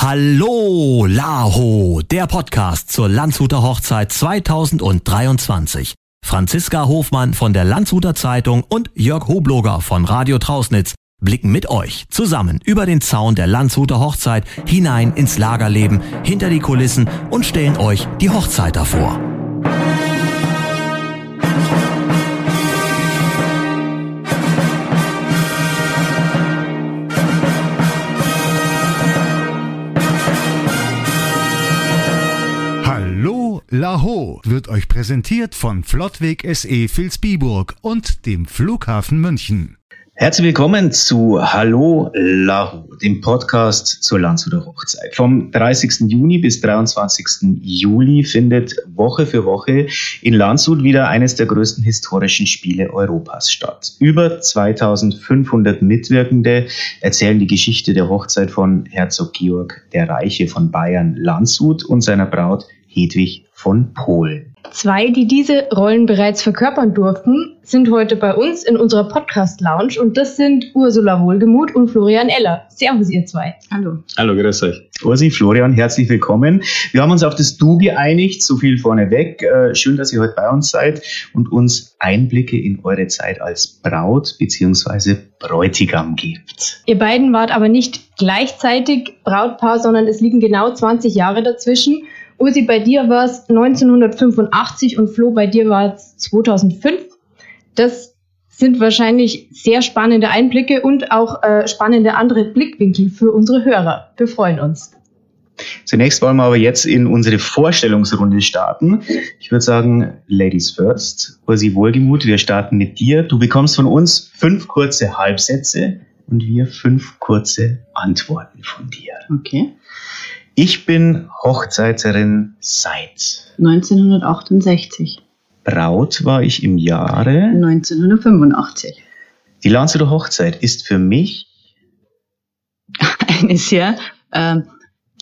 Hallo Laho, der Podcast zur Landshuter Hochzeit 2023. Franziska Hofmann von der Landshuter Zeitung und Jörg Hobloger von Radio Trausnitz blicken mit euch zusammen über den Zaun der Landshuter Hochzeit hinein ins Lagerleben, hinter die Kulissen und stellen euch die Hochzeit davor. Laho wird euch präsentiert von Flottweg SE Vilsbiburg und dem Flughafen München. Herzlich willkommen zu Hallo Lahu, dem Podcast zur Landshuter Hochzeit. Vom 30. Juni bis 23. Juli findet Woche für Woche in Landshut wieder eines der größten historischen Spiele Europas statt. Über 2500 Mitwirkende erzählen die Geschichte der Hochzeit von Herzog Georg der Reiche von Bayern Landshut und seiner Braut Hedwig von Polen. Zwei, die diese Rollen bereits verkörpern durften, sind heute bei uns in unserer Podcast-Lounge und das sind Ursula Wohlgemuth und Florian Eller. Servus, ihr zwei. Hallo. Hallo, grüß euch. Ursi, Florian, herzlich willkommen. Wir haben uns auf das Du geeinigt, so viel vorneweg. Äh, schön, dass ihr heute bei uns seid und uns Einblicke in eure Zeit als Braut bzw. Bräutigam gebt. Ihr beiden wart aber nicht gleichzeitig Brautpaar, sondern es liegen genau 20 Jahre dazwischen. Ursi, bei dir war es 1985 und Flo, bei dir war es 2005. Das sind wahrscheinlich sehr spannende Einblicke und auch äh, spannende andere Blickwinkel für unsere Hörer. Wir freuen uns. Zunächst wollen wir aber jetzt in unsere Vorstellungsrunde starten. Ich würde sagen, Ladies first. Ursi Wohlgemut, wir starten mit dir. Du bekommst von uns fünf kurze Halbsätze und wir fünf kurze Antworten von dir. Okay. Ich bin Hochzeiterin seit 1968. Braut war ich im Jahre. 1985. Die Landshuter Hochzeit ist für mich Eine sehr äh,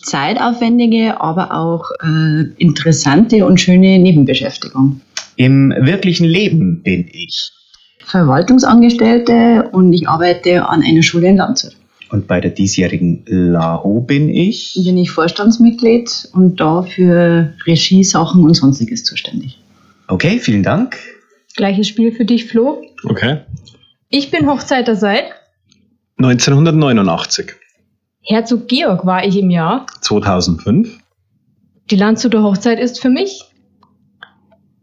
zeitaufwendige, aber auch äh, interessante und schöne Nebenbeschäftigung. im wirklichen Leben bin ich. Verwaltungsangestellte und ich arbeite an einer Schule in Landshut. Und bei der diesjährigen LAHO bin ich. Bin ich Vorstandsmitglied und da für Regiesachen und sonstiges zuständig. Okay, vielen Dank. Gleiches Spiel für dich, Flo. Okay. Ich bin Hochzeiter seit 1989, Herzog Georg war ich im Jahr. 2005. Die Landshuter Hochzeit ist für mich.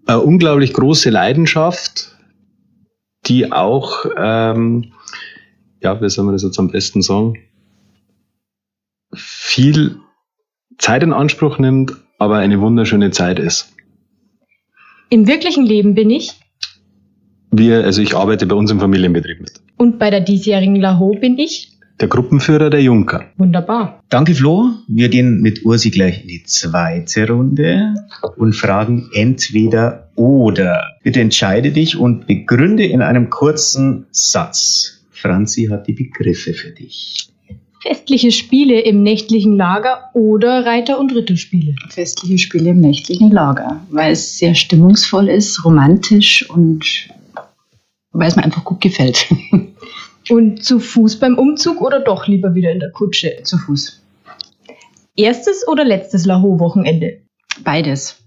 Eine unglaublich große Leidenschaft, die auch, ähm, ja, wie soll man das jetzt am besten sagen, viel Zeit in Anspruch nimmt, aber eine wunderschöne Zeit ist. Im wirklichen Leben bin ich. Wir, also ich arbeite bei uns im Familienbetrieb mit. Und bei der diesjährigen Laho bin ich. Der Gruppenführer der Junker. Wunderbar. Danke, Flo. Wir gehen mit Ursi gleich in die zweite Runde und fragen entweder oder. Bitte entscheide dich und begründe in einem kurzen Satz. Franzi hat die Begriffe für dich. Festliche Spiele im nächtlichen Lager oder Reiter- und Ritterspiele. Festliche Spiele im nächtlichen Lager, weil es sehr stimmungsvoll ist, romantisch und weil es mir einfach gut gefällt. Und zu Fuß beim Umzug oder doch lieber wieder in der Kutsche? Zu Fuß. Erstes oder letztes Laho-Wochenende? Beides.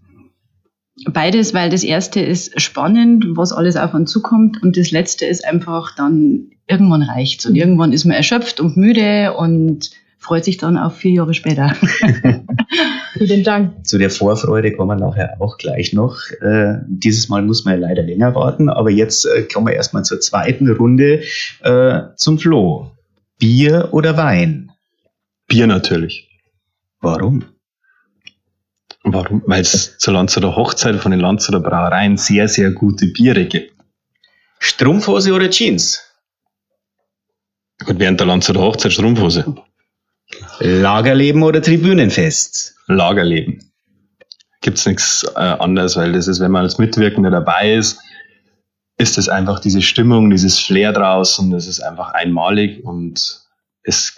Beides, weil das erste ist spannend, was alles auf uns zukommt und das letzte ist einfach dann, irgendwann reicht's und irgendwann ist man erschöpft und müde und freut sich dann auf vier Jahre später. Vielen Dank. Zu der Vorfreude kommen wir nachher auch gleich noch. Äh, dieses Mal muss man ja leider länger warten, aber jetzt äh, kommen wir erstmal zur zweiten Runde äh, zum Flo. Bier oder Wein? Bier natürlich. Warum? Warum? Weil es zur Landshuter Hochzeit von den Landshuter Brauereien sehr, sehr gute Biere gibt. Strumpfhose oder Jeans? Und während der Landshuter Hochzeit Strumpfhose. Lagerleben oder Tribünenfest? Lagerleben. Gibt's nichts äh, anderes, weil das ist, wenn man als Mitwirkender dabei ist, ist es einfach diese Stimmung, dieses Flair draußen, das ist einfach einmalig und es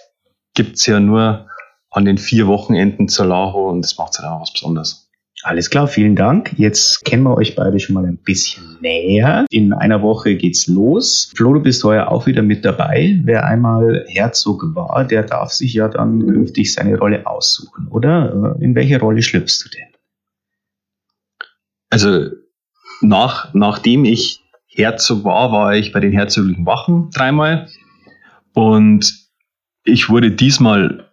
gibt's ja nur an den vier Wochenenden zur Laho und das macht halt auch was Besonderes. Alles klar, vielen Dank. Jetzt kennen wir euch beide schon mal ein bisschen näher. In einer Woche geht's los. Flo, du bist heuer auch wieder mit dabei. Wer einmal Herzog war, der darf sich ja dann künftig seine Rolle aussuchen, oder? In welche Rolle schlüpfst du denn? Also nach, nachdem ich Herzog war, war ich bei den herzoglichen Wachen dreimal. Und ich wurde diesmal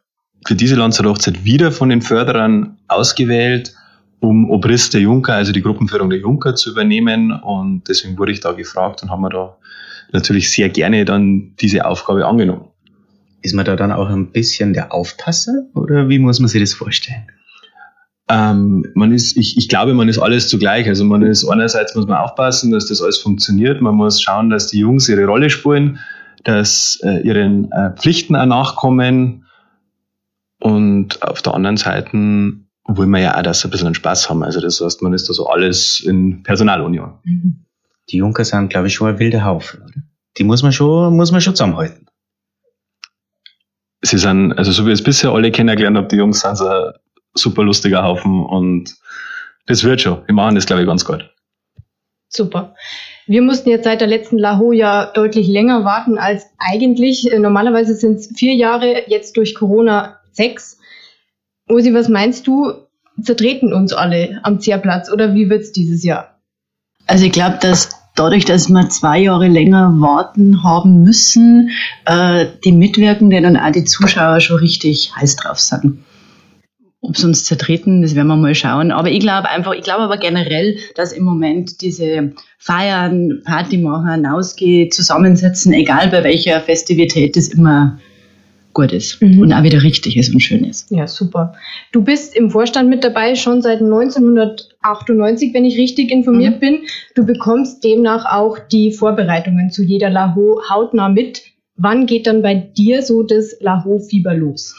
für diese Landshochzeit wieder von den Förderern ausgewählt, um Obrist der Junker, also die Gruppenführung der Junker zu übernehmen. Und deswegen wurde ich da gefragt und haben wir da natürlich sehr gerne dann diese Aufgabe angenommen. Ist man da dann auch ein bisschen der Aufpasser oder wie muss man sich das vorstellen? Ähm, man ist, ich, ich glaube, man ist alles zugleich. Also man ist einerseits muss man aufpassen, dass das alles funktioniert. Man muss schauen, dass die Jungs ihre Rolle spielen, dass äh, ihren äh, Pflichten auch nachkommen. Und auf der anderen Seite wollen wir ja auch, dass sie ein bisschen Spaß haben. Also das heißt, man ist da so alles in Personalunion. Mhm. Die Junker sind, glaube ich, schon ein wilder Haufen, oder? Die muss man schon, muss man schon zusammenhalten. Sie sind, also so wie ich es bisher alle kennengelernt habe, die Jungs sind so super lustiger Haufen und das wird schon. Wir machen das, glaube ich, ganz gut. Super. Wir mussten jetzt seit der letzten Laho ja deutlich länger warten als eigentlich. Äh, normalerweise sind es vier Jahre, jetzt durch Corona sechs. Osi, was meinst du? Zertreten uns alle am Zierplatz oder wie wird es dieses Jahr? Also ich glaube, dass dadurch, dass wir zwei Jahre länger warten haben müssen, äh, die Mitwirkenden und auch die Zuschauer schon richtig heiß drauf sind ob sie uns zertreten, das werden wir mal schauen. Aber ich glaube einfach, ich glaube aber generell, dass im Moment diese Feiern, Party machen, hinausgehen, zusammensetzen, egal bei welcher Festivität, das immer gut ist mhm. und auch wieder richtig ist und schön ist. Ja, super. Du bist im Vorstand mit dabei, schon seit 1998, wenn ich richtig informiert mhm. bin. Du bekommst demnach auch die Vorbereitungen zu jeder Laho hautnah mit. Wann geht dann bei dir so das Laho-Fieber los?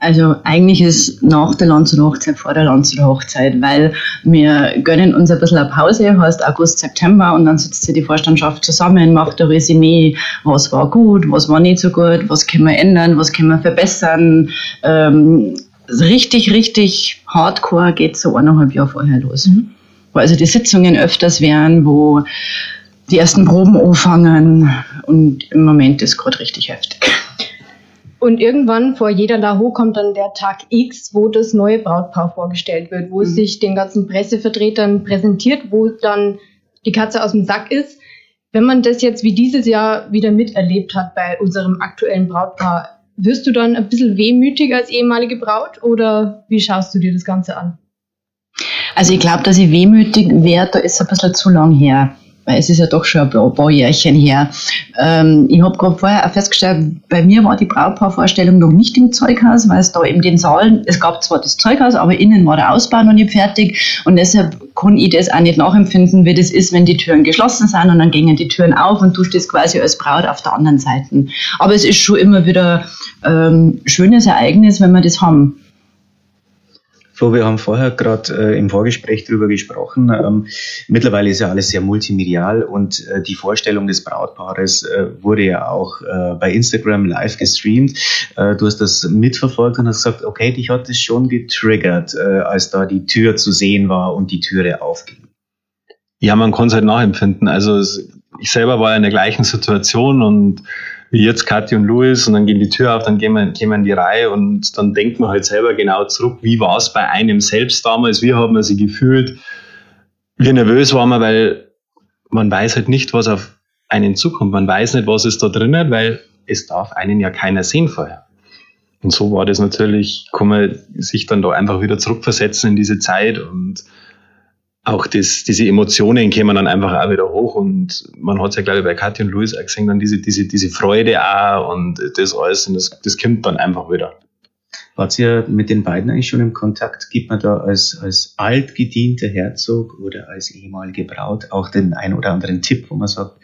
Also eigentlich ist nach der Landshuter Hochzeit vor der Landshuter Hochzeit, weil wir gönnen uns ein bisschen eine Pause, heißt August, September und dann sitzt sich die Vorstandschaft zusammen, macht ein Resümee, was war gut, was war nicht so gut, was können wir ändern, was können wir verbessern. Ähm, richtig, richtig hardcore geht so eineinhalb Jahre vorher los. Mhm. Wo also die Sitzungen öfters wären, wo die ersten Proben anfangen und im Moment ist gerade richtig heftig. Und irgendwann vor jeder Laho kommt dann der Tag X, wo das neue Brautpaar vorgestellt wird, wo mhm. es sich den ganzen Pressevertretern präsentiert, wo dann die Katze aus dem Sack ist. Wenn man das jetzt wie dieses Jahr wieder miterlebt hat bei unserem aktuellen Brautpaar, wirst du dann ein bisschen wehmütig als ehemalige Braut oder wie schaust du dir das Ganze an? Also ich glaube, dass ich wehmütig wäre, da ist ein bisschen zu lang her weil es ist ja doch schon ein paar Jährchen her. Ähm, ich habe gerade vorher auch festgestellt, bei mir war die Brautpaarvorstellung noch nicht im Zeughaus, weil es da eben den Saal, es gab zwar das Zeughaus, aber innen war der Ausbau noch nicht fertig und deshalb kann ich das auch nicht nachempfinden, wie das ist, wenn die Türen geschlossen sind und dann gingen die Türen auf und du stehst quasi als Braut auf der anderen Seite. Aber es ist schon immer wieder ähm, schönes Ereignis, wenn wir das haben. Flo, wir haben vorher gerade äh, im Vorgespräch darüber gesprochen. Ähm, mittlerweile ist ja alles sehr multimedial und äh, die Vorstellung des Brautpaares äh, wurde ja auch äh, bei Instagram live gestreamt. Äh, du hast das mitverfolgt und hast gesagt, okay, dich hat das schon getriggert, äh, als da die Tür zu sehen war und die Türe aufging. Ja, man kann es halt nachempfinden. Also ich selber war in der gleichen Situation und wie jetzt Kathi und Louis und dann gehen die Tür auf, dann gehen wir, gehen wir in die Reihe und dann denkt man halt selber genau zurück, wie war es bei einem selbst damals, wie haben wir sich gefühlt, wie nervös waren wir, weil man weiß halt nicht, was auf einen zukommt. Man weiß nicht, was ist da drinnen, weil es darf einen ja keiner sehen vorher. Und so war das natürlich, kann man sich dann da einfach wieder zurückversetzen in diese Zeit und auch das, diese Emotionen kämen dann einfach auch wieder hoch und man hat es ja, glaube ich, bei Katja und Luis auch gesehen, dann diese, diese, diese Freude auch und das alles und das, das kommt dann einfach wieder. Wart ihr mit den beiden eigentlich schon im Kontakt? Gibt man da als, als altgedienter Herzog oder als ehemalige Braut auch den ein oder anderen Tipp, wo man sagt,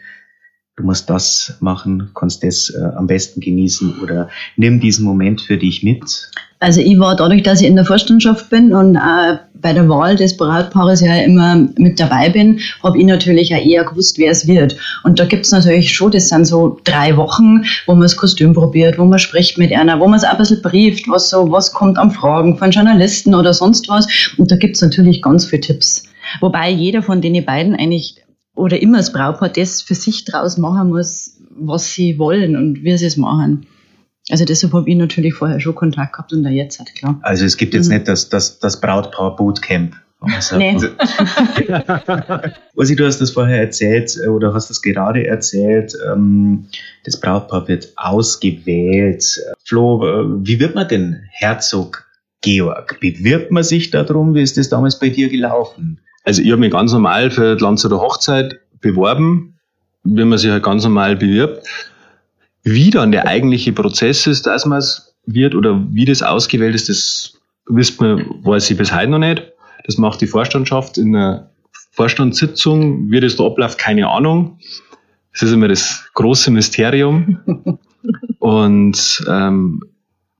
du musst das machen, kannst das äh, am besten genießen oder nimm diesen Moment für dich mit? Also ich war dadurch, dass ich in der Vorstandschaft bin und äh, bei der Wahl des Brautpaares ja immer mit dabei bin, habe ich natürlich auch eher gewusst, wer es wird. Und da gibt es natürlich schon, das sind so drei Wochen, wo man das Kostüm probiert, wo man spricht mit einer, wo man es ein bisschen brieft, was so, was kommt an Fragen von Journalisten oder sonst was. Und da gibt es natürlich ganz viele Tipps. Wobei jeder von den beiden eigentlich oder immer das Brautpaar das für sich draus machen muss, was sie wollen und wie sie es machen. Also deshalb habe ich natürlich vorher schon Kontakt gehabt und da jetzt halt klar. Also es gibt jetzt mhm. nicht das, das, das Brautpaar Bootcamp. Nee. Ursi, du hast das vorher erzählt äh, oder hast das gerade erzählt. Ähm, das Brautpaar wird ausgewählt. Flo, äh, wie wird man denn Herzog Georg? Bewirbt man sich darum? Wie ist das damals bei dir gelaufen? Also ich habe mich ganz normal für die Landshuter Hochzeit beworben, wie man sich halt ganz normal bewirbt. Wie dann der eigentliche Prozess ist, dass man es wird oder wie das ausgewählt ist, das wisst man, weiß ich bis heute noch nicht. Das macht die Vorstandschaft in einer Vorstandssitzung. Wie das da abläuft, keine Ahnung. Das ist immer das große Mysterium. und ähm,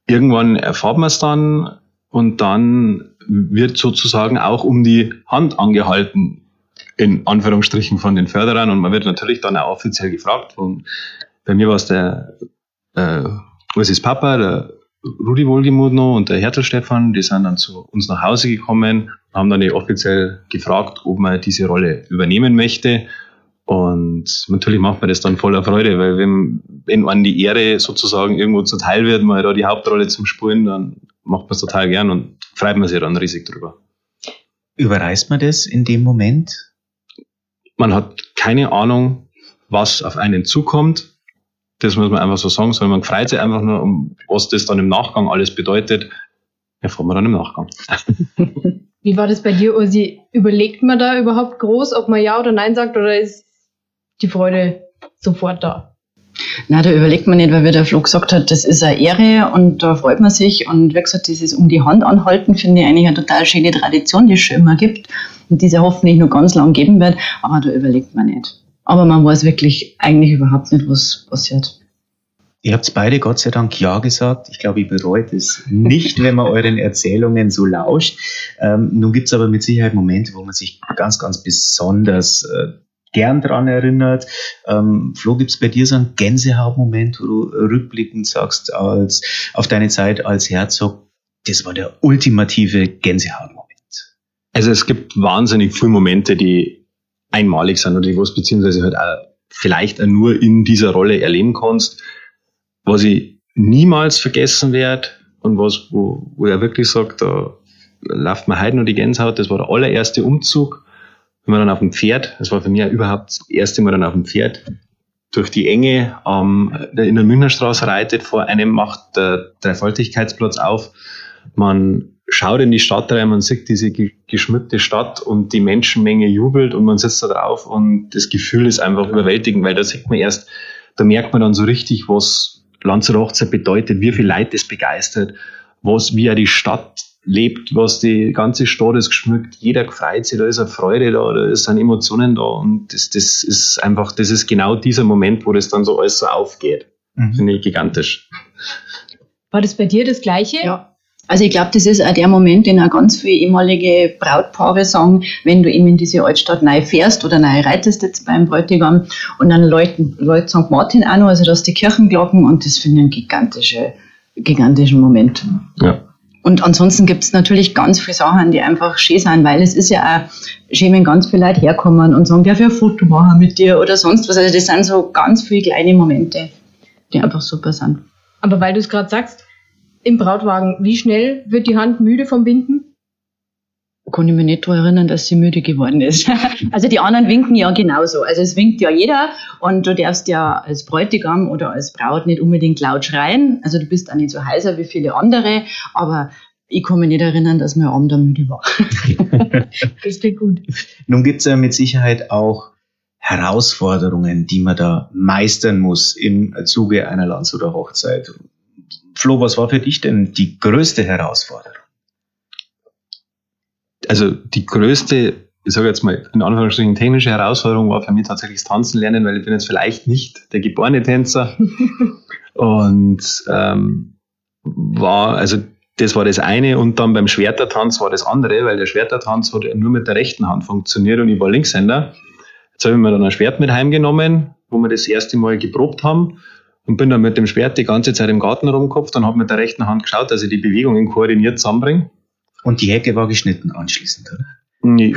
irgendwann erfahrt man es dann und dann wird sozusagen auch um die Hand angehalten, in Anführungsstrichen von den Förderern. Und man wird natürlich dann auch offiziell gefragt. Und bei mir war es der äh, Ursis Papa, der Rudi Wohlgemuth noch und der Hertel Stefan, die sind dann zu uns nach Hause gekommen, haben dann offiziell gefragt, ob man diese Rolle übernehmen möchte. Und natürlich macht man das dann voller Freude, weil wenn, wenn man die Ehre sozusagen irgendwo zuteil wird, mal da die Hauptrolle zum Spulen, dann macht man es total gern und freut man sich dann riesig drüber. Überreißt man das in dem Moment? Man hat keine Ahnung, was auf einen zukommt. Das muss man einfach so sagen, sondern man freut sich einfach nur, um was das dann im Nachgang alles bedeutet. Erfahren wir dann im Nachgang. Wie war das bei dir, Ursi? Überlegt man da überhaupt groß, ob man Ja oder Nein sagt oder ist die Freude sofort da? Na, da überlegt man nicht, weil wie der Flo gesagt hat, das ist eine Ehre und da freut man sich. Und wie gesagt, dieses um die Hand anhalten finde ich eigentlich eine total schöne Tradition, die es schon immer gibt und die es hoffentlich noch ganz lang geben wird. Aber da überlegt man nicht. Aber man weiß wirklich eigentlich überhaupt nicht, was passiert. Ihr habt beide Gott sei Dank Ja gesagt. Ich glaube, ich bereut es nicht, wenn man euren Erzählungen so lauscht. Ähm, nun gibt es aber mit Sicherheit Momente, wo man sich ganz, ganz besonders äh, gern dran erinnert. Ähm, Flo, gibt es bei dir so einen Gänsehautmoment, wo du rückblickend sagst, als, auf deine Zeit als Herzog, das war der ultimative Gänsehautmoment? Also es gibt wahnsinnig viele Momente, die einmalig sind oder was beziehungsweise halt auch vielleicht auch nur in dieser Rolle erleben kannst, was ich niemals vergessen werde und was, wo, wo er wirklich sagt, da läuft mir heute noch die Gänsehaut, das war der allererste Umzug wenn man dann auf dem Pferd, das war für mich überhaupt das erste Mal dann auf dem Pferd, durch die Enge ähm, in der Münchnerstraße reitet, vor einem macht der Dreifaltigkeitsplatz auf. Man schaut in die Stadt rein, man sieht diese geschmückte Stadt und die Menschenmenge jubelt und man sitzt da drauf und das Gefühl ist einfach überwältigend, weil da sieht man erst, da merkt man dann so richtig, was Lanzer Hochzeit bedeutet, wie viel Leid das begeistert, was, wie ja die Stadt lebt, was die ganze Stadt ist geschmückt, jeder freut sich, da ist eine Freude da, da sind Emotionen da und das, das ist einfach, das ist genau dieser Moment, wo das dann so alles so aufgeht. Mhm. Finde ich gigantisch. War das bei dir das Gleiche? Ja. Also ich glaube, das ist auch der Moment, den auch ganz viele ehemalige Brautpaare sagen, wenn du eben in diese Altstadt neu fährst oder neu reitest jetzt beim Bräutigam und dann läuten Leute St. Martin auch noch, also das die Kirchenglocken und das finde ich einen gigantische, gigantischen Moment. Ja. Und ansonsten gibt es natürlich ganz viele Sachen, die einfach schön sind, weil es ist ja auch schön, wenn ganz viele Leute herkommen und sagen, darf ich ein Foto machen mit dir oder sonst was. Also das sind so ganz viele kleine Momente, die einfach super sind. Aber weil du es gerade sagst, im Brautwagen, wie schnell wird die Hand müde vom Binden? kann ich mich nicht daran erinnern, dass sie müde geworden ist. also die anderen winken ja genauso. Also es winkt ja jeder und du darfst ja als Bräutigam oder als Braut nicht unbedingt laut schreien. Also du bist auch nicht so heiser wie viele andere, aber ich kann mich nicht erinnern, dass mein Arm da müde war. das klingt gut. Nun gibt es ja mit Sicherheit auch Herausforderungen, die man da meistern muss im Zuge einer Landshuter Hochzeit. Flo, was war für dich denn die größte Herausforderung? also die größte, ich sage jetzt mal in Anführungsstrichen technische Herausforderung war für mich tatsächlich das Tanzen lernen, weil ich bin jetzt vielleicht nicht der geborene Tänzer und ähm, war also das war das eine und dann beim Schwertertanz war das andere, weil der Schwertertanz hat nur mit der rechten Hand funktioniert und ich war Linkshänder. Jetzt habe ich mir dann ein Schwert mit heimgenommen, wo wir das erste Mal geprobt haben und bin dann mit dem Schwert die ganze Zeit im Garten rumgekopft und habe mit der rechten Hand geschaut, dass ich die Bewegungen koordiniert zusammenbringe. Und die Hecke war geschnitten anschließend, oder? Nee.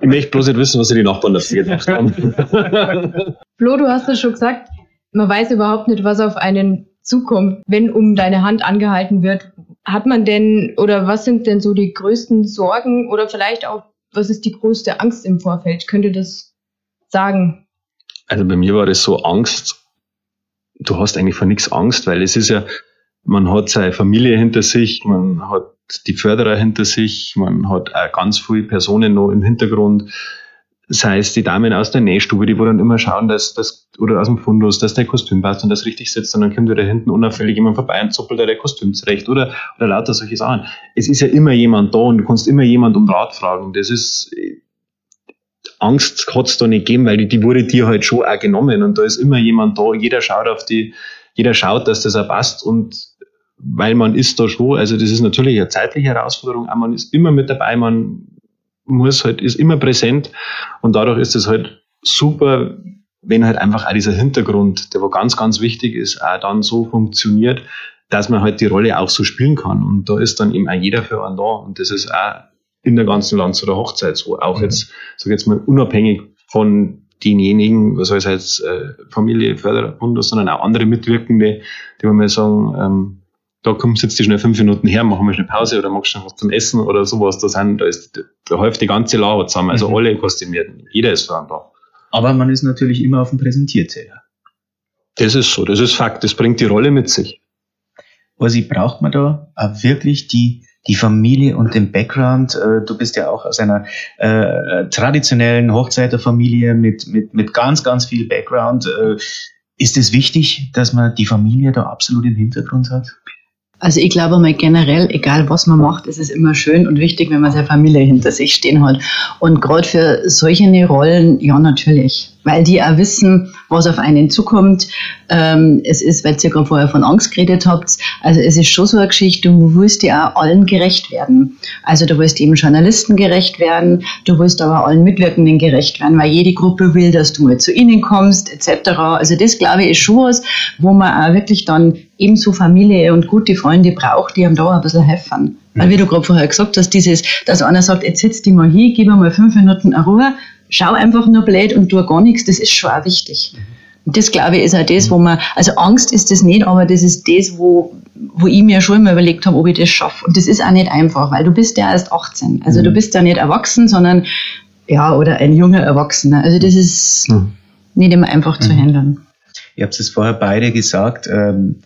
ich möchte bloß nicht wissen, was die Nachbarn dafür gemacht haben. Flo, du hast es schon gesagt, man weiß überhaupt nicht, was auf einen zukommt, wenn um deine Hand angehalten wird. Hat man denn oder was sind denn so die größten Sorgen oder vielleicht auch, was ist die größte Angst im Vorfeld? Könnt ihr das sagen? Also bei mir war das so Angst. Du hast eigentlich vor nichts Angst, weil es ist ja, man hat seine Familie hinter sich, man hat die Förderer hinter sich, man hat auch ganz viele Personen noch im Hintergrund sei es die Damen aus der Nähstube, die wo dann immer schauen, dass das, oder aus dem Fundus, dass der Kostüm passt und das richtig sitzt und dann kommt wieder hinten unauffällig jemand vorbei und zuppelt der Kostüm zurecht oder, oder lauter solche Sachen. Es ist ja immer jemand da und du kannst immer jemand um Rat fragen. Das ist, Angst hat es da nicht gegeben, weil die, die wurde dir halt schon auch genommen und da ist immer jemand da, jeder schaut auf die, jeder schaut, dass das auch passt und weil man ist da schon, also das ist natürlich eine zeitliche Herausforderung, aber man ist immer mit dabei, man muss halt, ist immer präsent und dadurch ist es halt super, wenn halt einfach auch dieser Hintergrund, der wo ganz, ganz wichtig ist, auch dann so funktioniert, dass man halt die Rolle auch so spielen kann. Und da ist dann eben auch jeder für einen da. Und das ist auch in der ganzen Land der Hochzeit so. Auch mhm. jetzt, sag jetzt mal, unabhängig von denjenigen, was heißt jetzt äh, Familie, Förderbund, sondern auch andere Mitwirkende, die wir mal sagen, ähm, da kommst jetzt schnell fünf Minuten her, machen wir schnell Pause oder machst du noch was zum Essen oder sowas. Da sind, da ist, da häuft die ganze Lager zusammen, also mhm. alle kostümierten. Jeder ist da. Aber man ist natürlich immer auf dem Präsentierteller. Das ist so, das ist Fakt, das bringt die Rolle mit sich. Also braucht man da auch wirklich die, die Familie und den Background. Äh, du bist ja auch aus einer äh, traditionellen Hochzeiterfamilie mit, mit, mit ganz, ganz viel Background. Äh, ist es wichtig, dass man die Familie da absolut im Hintergrund hat? Also ich glaube mal generell, egal was man macht, ist es immer schön und wichtig, wenn man seine Familie hinter sich stehen hat. Und gerade für solche Rollen, ja natürlich weil die auch wissen, was auf einen zukommt. Ähm, es ist, weil ihr gerade vorher von Angst geredet habt, also es ist schon so eine Geschichte, du willst ja auch allen gerecht werden. Also du willst eben Journalisten gerecht werden, du willst aber allen Mitwirkenden gerecht werden, weil jede Gruppe will, dass du mal zu ihnen kommst, etc. Also das, glaube ich, ist schon was, wo man auch wirklich dann ebenso Familie und gute Freunde braucht, die einem da ein bisschen helfen. Weil wie du gerade vorher gesagt hast, dieses, dass einer sagt, jetzt setz dich mal hin, gib mir mal fünf Minuten Ruhe, schau einfach nur blöd und tu gar nichts, das ist schon auch wichtig. Und das, glaube ich, ist auch das, wo man, also Angst ist das nicht, aber das ist das, wo, wo ich mir schon immer überlegt habe, ob ich das schaffe. Und das ist auch nicht einfach, weil du bist ja erst 18. Also mhm. du bist ja nicht erwachsen, sondern, ja, oder ein junger Erwachsener. Also das ist mhm. nicht immer einfach mhm. zu handeln. Ihr habt es vorher beide gesagt, ähm,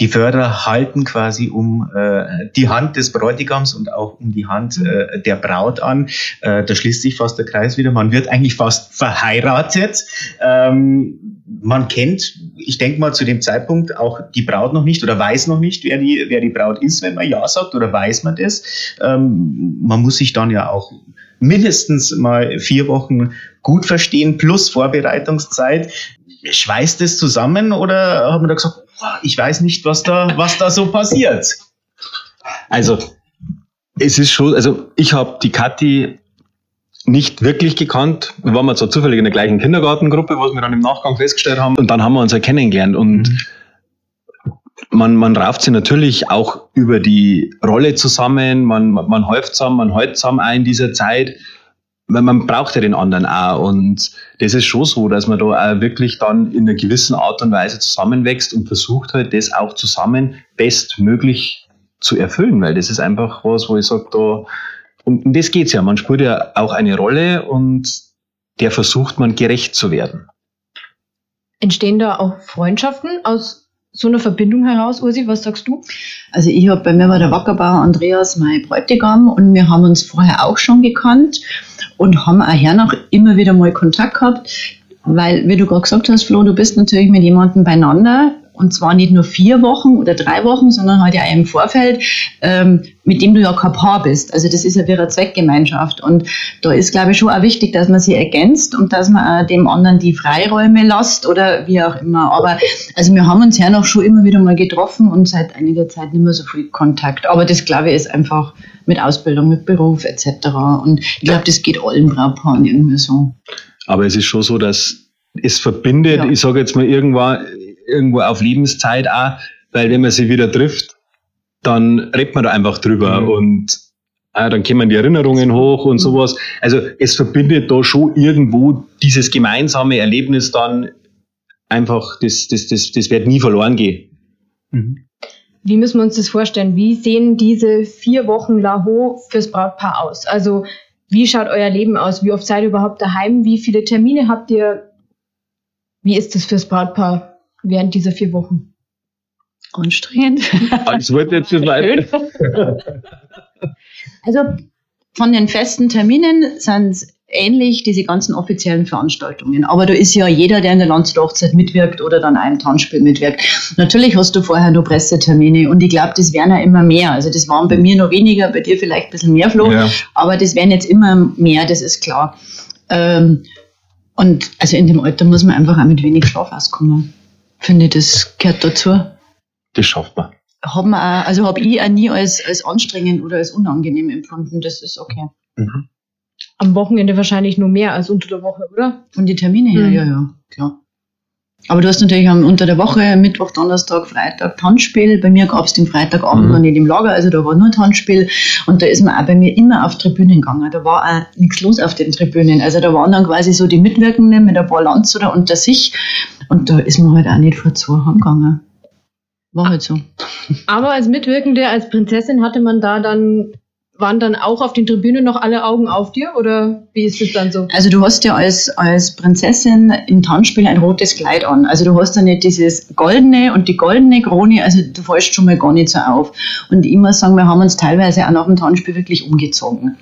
die Förderer halten quasi um äh, die Hand des Bräutigams und auch um die Hand äh, der Braut an. Äh, da schließt sich fast der Kreis wieder. Man wird eigentlich fast verheiratet. Ähm, man kennt, ich denke mal zu dem Zeitpunkt auch die Braut noch nicht oder weiß noch nicht, wer die, wer die Braut ist, wenn man Ja sagt oder weiß man das. Ähm, man muss sich dann ja auch mindestens mal vier Wochen gut verstehen plus Vorbereitungszeit. Schweißt es zusammen oder haben wir da gesagt, ich weiß nicht, was da, was da so passiert. Also, es ist schon, also ich habe die Kathi nicht wirklich gekannt. Wir waren mal so zufällig in der gleichen Kindergartengruppe, was wir dann im Nachgang festgestellt haben. Und dann haben wir uns ja kennengelernt. Und mhm. man, man rauft sich natürlich auch über die Rolle zusammen, man, man häuft zusammen, man hält zusammen ein in dieser Zeit weil man braucht ja den anderen auch. Und das ist schon so, dass man da auch wirklich dann in einer gewissen Art und Weise zusammenwächst und versucht halt, das auch zusammen bestmöglich zu erfüllen, weil das ist einfach was, wo ich sage, da, und um das geht's ja. Man spielt ja auch eine Rolle und der versucht man gerecht zu werden. Entstehen da auch Freundschaften aus so eine Verbindung heraus, Ursi? Was sagst du? Also ich habe bei mir war der Wackerbauer Andreas mein Bräutigam und wir haben uns vorher auch schon gekannt und haben auch hernach immer wieder mal Kontakt gehabt, weil, wie du gerade gesagt hast, Flo, du bist natürlich mit jemandem beieinander und zwar nicht nur vier Wochen oder drei Wochen, sondern halt ja im Vorfeld, ähm, mit dem du ja kein Paar bist. Also das ist ja wieder eine Zweckgemeinschaft. Und da ist, glaube ich, schon auch wichtig, dass man sie ergänzt und dass man auch dem anderen die Freiräume lässt oder wie auch immer. Aber also wir haben uns ja noch schon immer wieder mal getroffen und seit einiger Zeit nicht mehr so viel Kontakt. Aber das, glaube ich, ist einfach mit Ausbildung, mit Beruf etc. Und ich glaube, das geht allen Brautpaaren irgendwie so. Aber es ist schon so, dass es verbindet, Ja. ich sage jetzt mal irgendwo, irgendwo auf Lebenszeit auch, weil wenn man sie wieder trifft, dann redet man da einfach drüber Mhm. und ah, dann kommen die Erinnerungen hoch und sowas. Also es verbindet da schon irgendwo dieses gemeinsame Erlebnis dann einfach, das, das, das, das wird nie verloren gehen. Wie müssen wir uns das vorstellen? Wie sehen diese vier Wochen Laho fürs Brautpaar aus? Also, wie schaut euer Leben aus? Wie oft seid ihr überhaupt daheim? Wie viele Termine habt ihr? Wie ist das fürs Brautpaar während dieser vier Wochen? Anstrengend. Es wird jetzt so weit. Also von den festen Terminen sind es ähnlich diese ganzen offiziellen Veranstaltungen. Aber da ist ja jeder, der in der Landschaft Hochzeit mitwirkt oder dann einem Tanzspiel mitwirkt. Natürlich hast du vorher nur Pressetermine und ich glaube, das werden ja immer mehr. Also das waren bei mir noch weniger, bei dir vielleicht ein bisschen mehr, Flo. Ja. Aber das werden jetzt immer mehr, das ist klar. Ähm, und also in dem Alter muss man einfach auch mit wenig Schlaf auskommen. Finde ich, das gehört dazu. Das schafft man. Hab man auch, also habe ich auch nie als, als anstrengend oder als unangenehm empfunden. Das ist okay. Am Wochenende wahrscheinlich nur mehr als unter der Woche, oder? Von den Terminen her, Mhm. ja, ja, klar. Aber du hast natürlich am, unter der Woche, Mittwoch, Donnerstag, Freitag Tanzspiel. Bei mir gab es den Freitagabend Mhm. noch nicht im Lager, also da war nur Tanzspiel. Und da ist man auch bei mir immer auf Tribünen gegangen. Da war auch nichts los auf den Tribünen. Also da waren dann quasi so die Mitwirkenden mit ein paar Landshuter unter sich. Und da ist man halt auch nicht vor zwei heimgegangen. War halt so. Aber als Mitwirkende, als Prinzessin hatte man da dann, waren dann auch auf den Tribünen noch alle Augen auf dir? Oder wie ist es dann so? Also du hast ja als, als Prinzessin im Tanzspiel ein rotes Kleid an. Also du hast ja nicht dieses goldene und die goldene Krone, also du fällst schon mal gar nicht so auf. Und ich muss sagen, wir haben uns teilweise auch nach dem Tanzspiel wirklich umgezogen.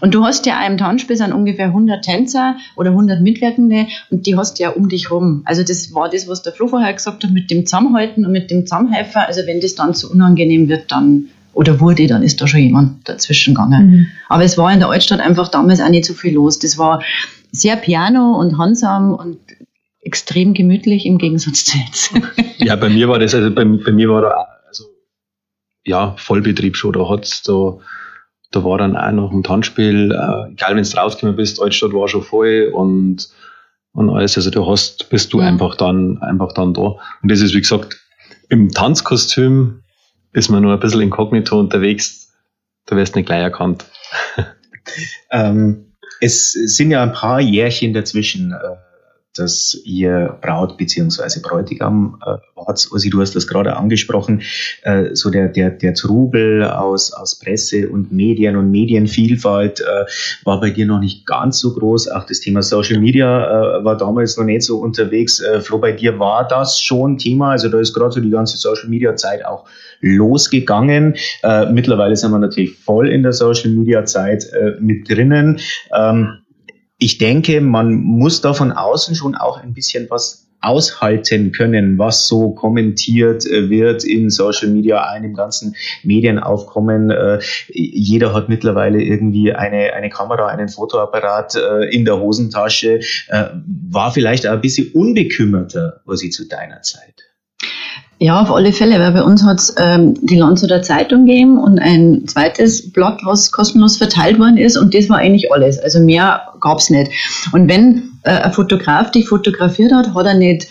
Und du hast ja im Tanzspiel sind ungefähr 100 Tänzer oder 100 Mitwirkende und die hast du ja um dich rum. Also das war das, was der Flo vorher gesagt hat, mit dem Zusammenhalten und mit dem Zusammenhelfen. Also wenn das dann zu unangenehm wird, dann oder wurde, dann ist da schon jemand dazwischen gegangen. Aber es war in der Altstadt einfach damals auch nicht so viel los. Das war sehr piano und handsam und extrem gemütlich im Gegensatz zu jetzt. Ja, bei mir war das, also bei, bei mir war da, auch, also, ja, Vollbetrieb schon. Da hat's da, da war dann auch noch ein Tanzspiel, äh, egal wenn du rausgekommen bist, Altstadt war schon voll und, und alles. Also du hast, bist du Ja. einfach dann, einfach dann da. Und das ist, wie gesagt, im Tanzkostüm ist man nur ein bisschen inkognito unterwegs. Da wirst du nicht gleich erkannt. Ähm, es sind ja ein paar Jährchen dazwischen, äh, dass ihr Braut beziehungsweise Bräutigam äh. Ursi, du hast das gerade angesprochen, äh, so der, der, der Trubel aus, aus Presse und Medien und Medienvielfalt äh, war bei dir noch nicht ganz so groß. Auch das Thema Social Media äh, war damals noch nicht so unterwegs. Äh, Flo, bei dir war das schon Thema. Also da ist gerade so die ganze Social Media Zeit auch losgegangen. Äh, mittlerweile sind wir natürlich voll in der Social Media Zeit äh, mit drinnen. Ähm, ich denke, man muss da von außen schon auch ein bisschen was aushalten können, was so kommentiert äh, wird in Social Media, einem ganzen Medienaufkommen. Äh, jeder hat mittlerweile irgendwie eine, eine Kamera, einen Fotoapparat äh, in der Hosentasche. War vielleicht auch ein bisschen unbekümmerter, was sie zu deiner Zeit. Ja, auf alle Fälle, weil bei uns hat es ähm, die Landshuter Zeitung gegeben und ein zweites Blatt, was kostenlos verteilt worden ist und das war eigentlich alles. Also mehr gab's nicht. Und wenn äh, ein Fotograf dich fotografiert hat, hat er nicht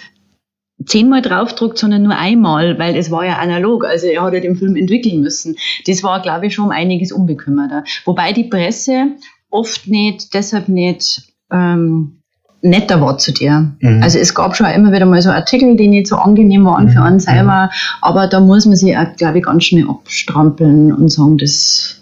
zehnmal draufgedruckt, sondern nur einmal, weil es war ja analog, also er hat ja den Film entwickeln müssen. Das war, glaube ich, schon um einiges unbekümmerter. Wobei die Presse oft nicht, deshalb nicht ähm, netter war zu dir. Mhm. Also es gab schon immer wieder mal so Artikel, die nicht so angenehm waren für Mhm. einen selber, aber da muss man sich auch, glaube ich, ganz schnell abstrampeln und sagen, das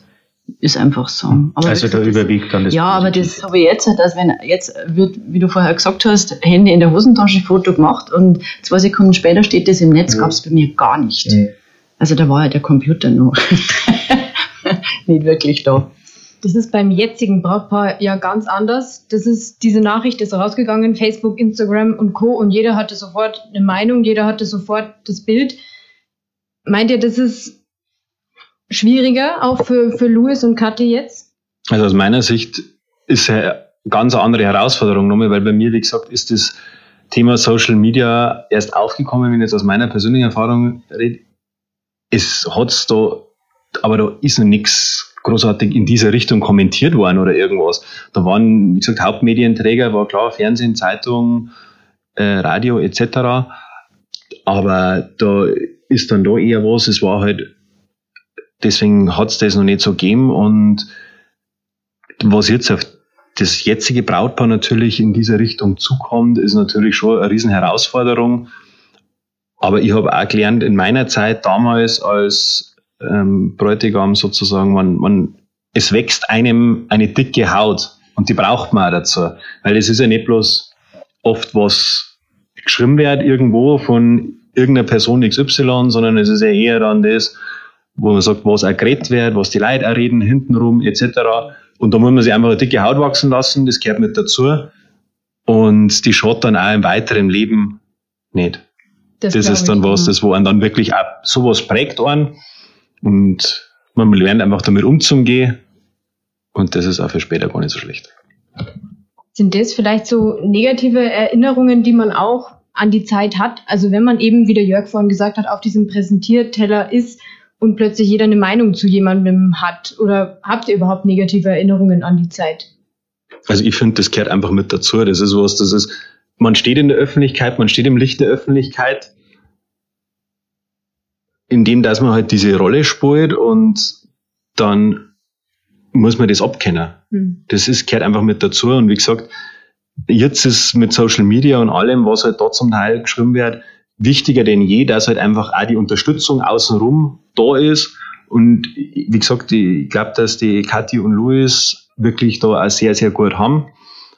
ist einfach so. Aber also da überwiegt dann das ja, aber das habe ich jetzt, dass wenn jetzt wird, wie du vorher gesagt hast, Hände in der Hosentasche Foto gemacht und zwei Sekunden später steht das im Netz, Mhm. gab es bei mir gar nicht. Mhm. Also da war ja der Computer noch nicht wirklich da. Das ist beim jetzigen Brautpaar ja ganz anders. Das ist, diese Nachricht ist rausgegangen, Facebook, Instagram und Co. Und jeder hatte sofort eine Meinung, jeder hatte sofort das Bild. Meint ihr, das ist schwieriger, auch für, für Louis und Kathi jetzt? Also aus meiner Sicht ist ja ganz andere Herausforderung nochmal, weil bei mir, wie gesagt, ist das Thema Social Media erst aufgekommen, wenn ich jetzt aus meiner persönlichen Erfahrung rede. Es hat's da, aber da ist noch nichts großartig in dieser Richtung kommentiert worden oder irgendwas. Da waren, wie gesagt, Hauptmedienträger, war klar, Fernsehen, Zeitung, äh, Radio etc. Aber da ist dann da eher was, es war halt, deswegen hat es das noch nicht so gegeben und was jetzt auf das jetzige Brautpaar natürlich in dieser Richtung zukommt, ist natürlich schon eine riesen Herausforderung. Aber ich habe auch gelernt, in meiner Zeit damals als ähm, Bräutigam sozusagen, man, man, es wächst einem eine dicke Haut und die braucht man auch dazu. Weil es ist ja nicht bloß oft was geschrieben wird irgendwo von irgendeiner Person XY, sondern es ist ja eher dann das, wo man sagt, was auch geredet wird, was die Leute auch reden, hintenrum etc. Und da muss man sich einfach eine dicke Haut wachsen lassen, das gehört mit dazu. Und die schaut dann auch im weiteren Leben nicht. Das, das ist dann was, das wo einen dann wirklich auch sowas prägt einen. Und man lernt einfach damit umzugehen. Und das ist auch für später gar nicht so schlecht. Sind das vielleicht so negative Erinnerungen, die man auch an die Zeit hat? Also wenn man eben, wie der Jörg vorhin gesagt hat, auf diesem Präsentierteller ist und plötzlich jeder eine Meinung zu jemandem hat? Oder habt ihr überhaupt negative Erinnerungen an die Zeit? Also ich finde, das gehört einfach mit dazu. Das ist was, das ist, man steht in der Öffentlichkeit, man steht im Licht der Öffentlichkeit, indem dass man halt diese Rolle spielt und dann muss man das abkennen. Hm. Das ist, gehört einfach mit dazu. Und wie gesagt, jetzt ist mit Social Media und allem, was halt da zum Teil geschrieben wird, wichtiger denn je, dass halt einfach auch die Unterstützung außenrum da ist. Und wie gesagt, ich glaube, dass die Kathi und Louis wirklich da auch sehr, sehr gut haben.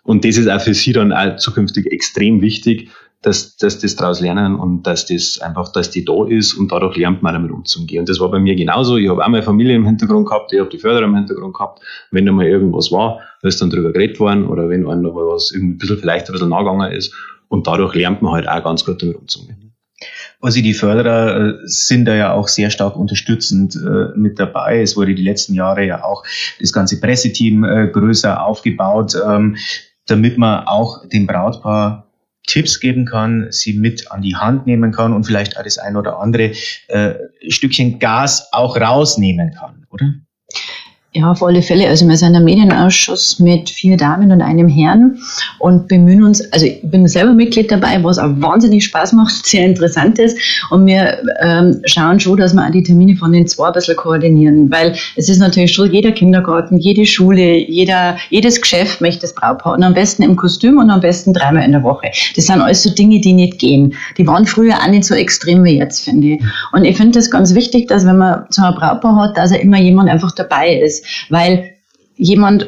Und das ist auch für sie dann auch zukünftig extrem wichtig, dass, dass das daraus lernen und dass das einfach, dass die da ist und dadurch lernt man damit umzugehen. Und das war bei mir genauso. Ich habe auch meine Familie im Hintergrund gehabt, ich habe die Förderer im Hintergrund gehabt. Wenn da mal irgendwas war, ist dann drüber geredet worden oder wenn einem noch was ein bisschen, vielleicht ein bisschen nachgegangen ist. Und dadurch lernt man halt auch ganz gut damit umzugehen. Also die Förderer äh, sind da ja auch sehr stark unterstützend äh, mit dabei. Es wurde die letzten Jahre ja auch das ganze Presseteam äh, größer aufgebaut, ähm, damit man auch dem Brautpaar Tipps geben kann, sie mit an die Hand nehmen kann und vielleicht auch das ein oder andere äh, Stückchen Gas auch rausnehmen kann, oder? Ja, auf alle Fälle. Also wir sind ein Medienausschuss mit vier Damen und einem Herrn und bemühen uns, also ich bin selber Mitglied dabei, was auch wahnsinnig Spaß macht, sehr interessant ist. Und wir ähm, schauen schon, dass wir auch die Termine von den zwei ein bisschen koordinieren, weil es ist natürlich schon jeder Kindergarten, jede Schule, jeder, jedes Geschäft möchte das Brautpaar und am besten im Kostüm und am besten dreimal in der Woche. Das sind alles so Dinge, die nicht gehen. Die waren früher auch nicht so extrem wie jetzt, finde ich. Und ich finde das ganz wichtig, dass wenn man so ein Brautpaar hat, dass er immer jemand einfach dabei ist weil jemand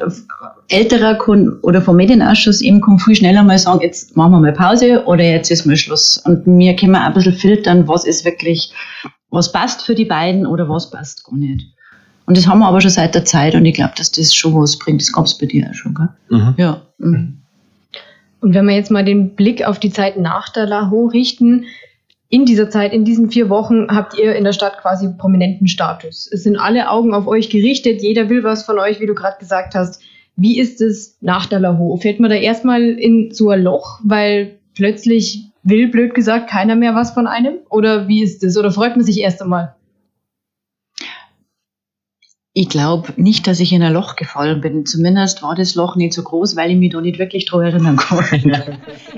älterer kann, oder vom Medienausschuss eben kann viel schneller mal sagen, jetzt machen wir mal Pause oder jetzt ist mal Schluss. Und wir können auch ein bisschen filtern, was ist wirklich, was passt für die beiden oder was passt gar nicht. Und das haben wir aber schon seit der Zeit und ich glaube, dass das schon was bringt. Das gab es bei dir auch schon, gell? Mhm. Ja. Mhm. Und wenn wir jetzt mal den Blick auf die Zeit nach der Laho richten, in dieser Zeit, in diesen vier Wochen, habt ihr in der Stadt quasi prominenten Status. Es sind alle Augen auf euch gerichtet, jeder will was von euch, wie du gerade gesagt hast. Wie ist es nach der? Fällt man da erstmal in so ein Loch, weil plötzlich will, blöd gesagt, keiner mehr was von einem? Oder wie ist es? Oder freut man sich erst einmal? Ich glaube nicht, dass ich in ein Loch gefallen bin. Zumindest war das Loch nicht so groß, weil ich mich da nicht wirklich dran erinnern kann.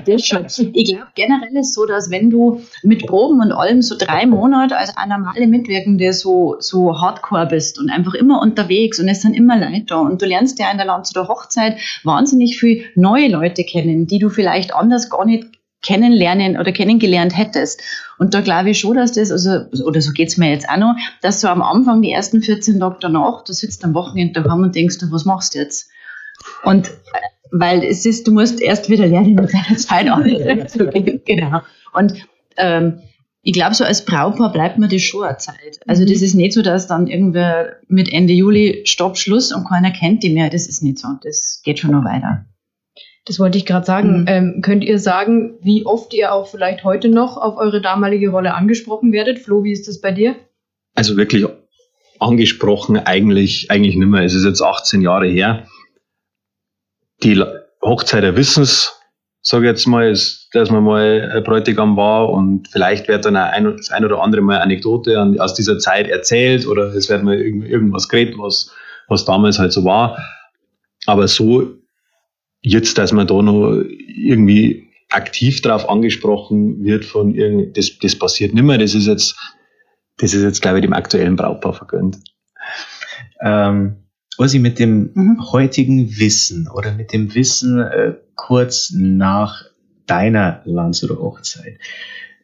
das schon. Ich glaube generell ist so, dass wenn du mit Proben und allem so drei Monate als eine normale Mitwirkende so, so hardcore bist und einfach immer unterwegs und es sind immer Leute da und du lernst ja in der Land der Hochzeit wahnsinnig viele neue Leute kennen, die du vielleicht anders gar nicht kennenlernen oder kennengelernt hättest. Und da glaube ich schon, dass das, also, oder so geht's mir jetzt auch noch, dass so am Anfang, die ersten 14 Tage danach, du sitzt am Wochenende daheim und denkst, du, was machst du jetzt? Und äh, weil es ist, du musst erst wieder lernen, mit deiner Zeit umzugehen. genau. Und ähm, ich glaube, so als Brautpaar bleibt mir das schon eine Zeit. Also mhm. das ist nicht so, dass dann irgendwer mit Ende Juli Stopp, Schluss und keiner kennt die mehr. Das ist nicht so. Das geht schon noch weiter. Das wollte ich gerade sagen. Mhm. Ähm, könnt ihr sagen, wie oft ihr auch vielleicht heute noch auf eure damalige Rolle angesprochen werdet? Flo, wie ist das bei dir? Also wirklich angesprochen eigentlich, eigentlich nicht mehr. Es ist jetzt 18 Jahre her. Die Hochzeit wissen es, sage ich jetzt mal, ist, dass man mal Bräutigam war und vielleicht wird dann ein, das ein oder andere Mal Anekdote aus dieser Zeit erzählt oder es wird mal irgendwas geredet, was, was damals halt so war. Aber so jetzt, dass man da noch irgendwie aktiv darauf angesprochen wird von irgendwie, das, das passiert nicht mehr, das ist jetzt, das ist jetzt, glaube ich, dem aktuellen Brautpaar vergönnt. Ähm, Ursi, mit dem mhm. heutigen Wissen oder mit dem Wissen äh, kurz nach deiner Landshuter Hochzeit,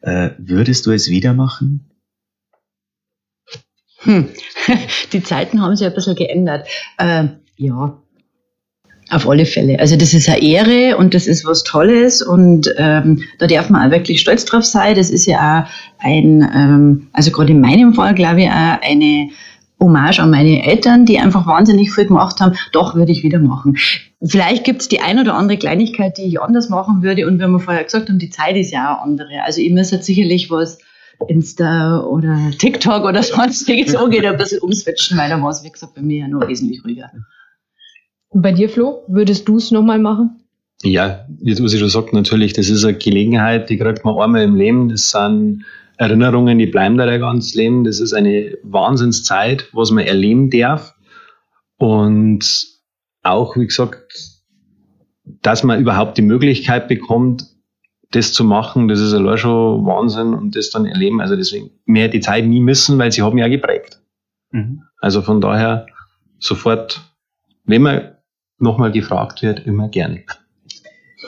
äh, würdest du es wieder machen? Hm. Die Zeiten haben sich ein bisschen geändert. Äh, ja, auf alle Fälle. Also das ist eine Ehre und das ist was Tolles und ähm, da darf man auch wirklich stolz drauf sein. Das ist ja auch ein, ähm, also gerade in meinem Fall glaube ich auch eine Hommage an meine Eltern, die einfach wahnsinnig viel gemacht haben. Doch, würde ich wieder machen. Vielleicht gibt es die ein oder andere Kleinigkeit, die ich anders machen würde. Und wir vorher gesagt haben, die Zeit ist ja auch andere. Also ich müsste sicherlich was Insta oder TikTok oder sonstiges angehen, ein bisschen umswitchen, weil da war es, wie gesagt, bei mir ja noch wesentlich ruhiger. Und bei dir, Flo, würdest du es nochmal machen? Ja, wie du schon sagt, natürlich, das ist eine Gelegenheit, die kriegt man einmal im Leben. Das sind Erinnerungen, die bleiben da ganzes Leben. Das ist eine Wahnsinnszeit, was man erleben darf. Und auch, wie gesagt, dass man überhaupt die Möglichkeit bekommt, das zu machen, das ist allein schon Wahnsinn und das dann erleben. Also deswegen mehr die Zeit nie missen, weil sie haben ja geprägt. Mhm. Also von daher sofort, wenn man nochmal gefragt wird, immer gerne.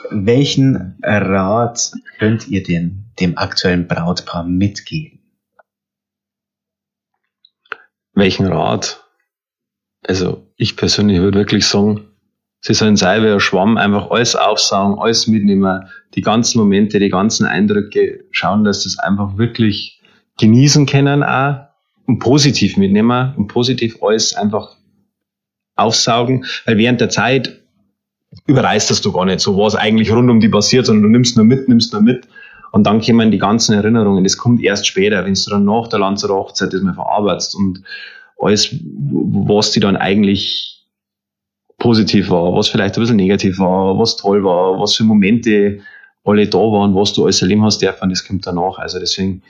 Welchen Rat könnt ihr denn dem aktuellen Brautpaar mitgeben? Welchen Rat? Also ich persönlich würde wirklich sagen, sie sollen sein wie ein Schwamm, einfach alles aufsaugen, alles mitnehmen, die ganzen Momente, die ganzen Eindrücke, schauen, dass sie es einfach wirklich genießen können auch und positiv mitnehmen und positiv alles einfach aufsaugen, weil während der Zeit überreißt das du gar nicht so, was eigentlich rund um die passiert, sondern du nimmst nur mit, nimmst nur mit. Und dann kommen die ganzen Erinnerungen. Das kommt erst später, wenn du dann nach der Lanzer Hochzeit das mal verarbeitest und alles, was die dann eigentlich positiv war, was vielleicht ein bisschen negativ war, was toll war, was für Momente alle da waren, was du alles erleben hast dürfen, das kommt danach. Also deswegen,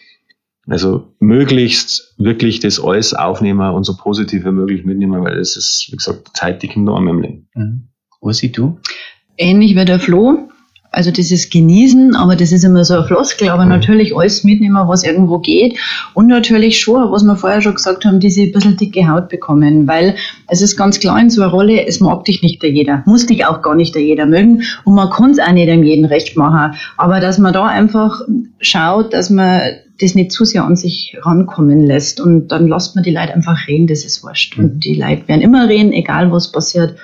also möglichst wirklich das alles aufnehmen und so positiv wie möglich mitnehmen, weil das ist, wie gesagt, Zeit, die kommt noch einmal im Leben. Mhm. Ursi, du? Ähnlich wie der Flo. Also dieses Genießen, aber das ist immer so ein Floskel, aber mhm. natürlich alles mitnehmen, was irgendwo geht. Und natürlich schon, was wir vorher schon gesagt haben, diese bisschen dicke Haut bekommen. Weil es ist ganz klar in so einer Rolle, es mag dich nicht der jeder. Muss dich auch gar nicht der jeder mögen. Und man kann es auch nicht dem jeden recht machen. Aber dass man da einfach schaut, dass man das nicht zu sehr an sich rankommen lässt. Und dann lasst man die Leute einfach reden, das ist wurscht. Mhm. Und die Leute werden immer reden, egal was passiert.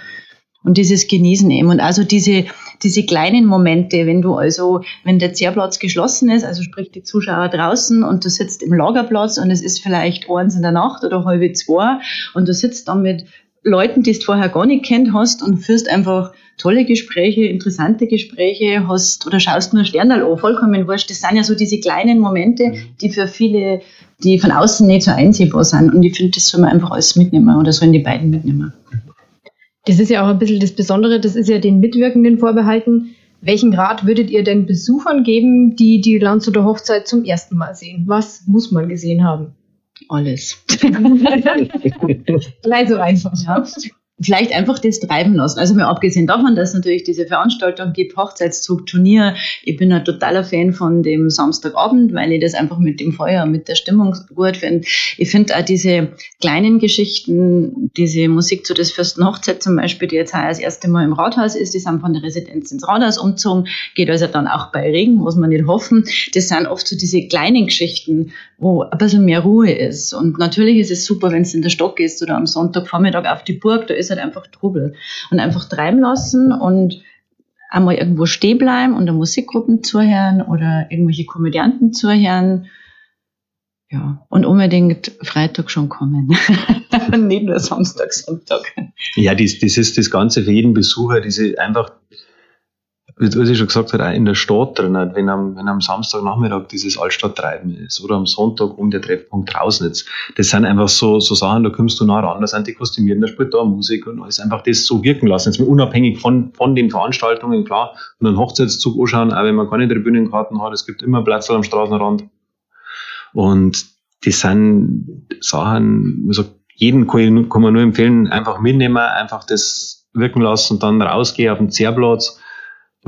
Und dieses Genießen eben. Und also diese, diese kleinen Momente, wenn du also, wenn der Zehrplatz geschlossen ist, also sprich die Zuschauer draußen und du sitzt im Lagerplatz und es ist vielleicht eins in der Nacht oder halbe zwei und du sitzt dann mit Leuten, die du vorher gar nicht kennt hast und führst einfach tolle Gespräche, interessante Gespräche, hast oder schaust nur Sternal an, vollkommen wurscht. Das sind ja so diese kleinen Momente, die für viele, die von außen nicht so einsehbar sind. Und ich finde, das soll man einfach alles mitnehmen oder sollen die beiden mitnehmen. Das ist ja auch ein bisschen das Besondere, das ist ja den Mitwirkenden vorbehalten. Welchen Rat würdet ihr denn Besuchern geben, die die Landshuter Hochzeit zum ersten Mal sehen? Was muss man gesehen haben? Alles. Gleich so einfach. Ja vielleicht einfach das treiben lassen. Also mal abgesehen davon, dass es natürlich diese Veranstaltung gibt, Hochzeitszug, Turnier. Ich bin ein totaler Fan von dem Samstagabend, weil ich das einfach mit dem Feuer, mit der Stimmung gut finde. Ich finde auch diese kleinen Geschichten, diese Musik zu des Fürsten Hochzeit zum Beispiel, die jetzt das erste Mal im Rathaus ist, die sind von der Residenz ins Rathaus umgezogen, geht also dann auch bei Regen, muss man nicht hoffen. Das sind oft so diese kleinen Geschichten, wo ein bisschen mehr Ruhe ist. Und natürlich ist es super, wenn es in der Stock ist oder am Sonntagvormittag auf die Burg, da ist ist halt einfach Trubel. Und einfach treiben lassen und einmal irgendwo stehen bleiben und der Musikgruppen zuhören oder irgendwelche Komödianten zuhören. Ja, und unbedingt Freitag schon kommen. Nicht nur Samstag, Sonntag. Ja, das, das ist das Ganze für jeden Besucher, diese einfach, wie ich schon gesagt habe, auch in der Stadt drin, wenn am, wenn am Samstagnachmittag dieses Altstadttreiben ist oder am Sonntag um der Treffpunkt draußen ist. Das sind einfach so, so Sachen, da kommst du nah ran, da sind die kostümierten, da spielt da Musik und alles einfach das so wirken lassen. Jetzt unabhängig von, von den Veranstaltungen, klar, und einen Hochzeitszug anschauen, auch wenn man keine Tribünenkarten hat, es gibt immer Plätze am Straßenrand und das sind Sachen, also jeden kann, kann man nur empfehlen, einfach mitnehmen, einfach das wirken lassen und dann rausgehen auf den Zehrplatz.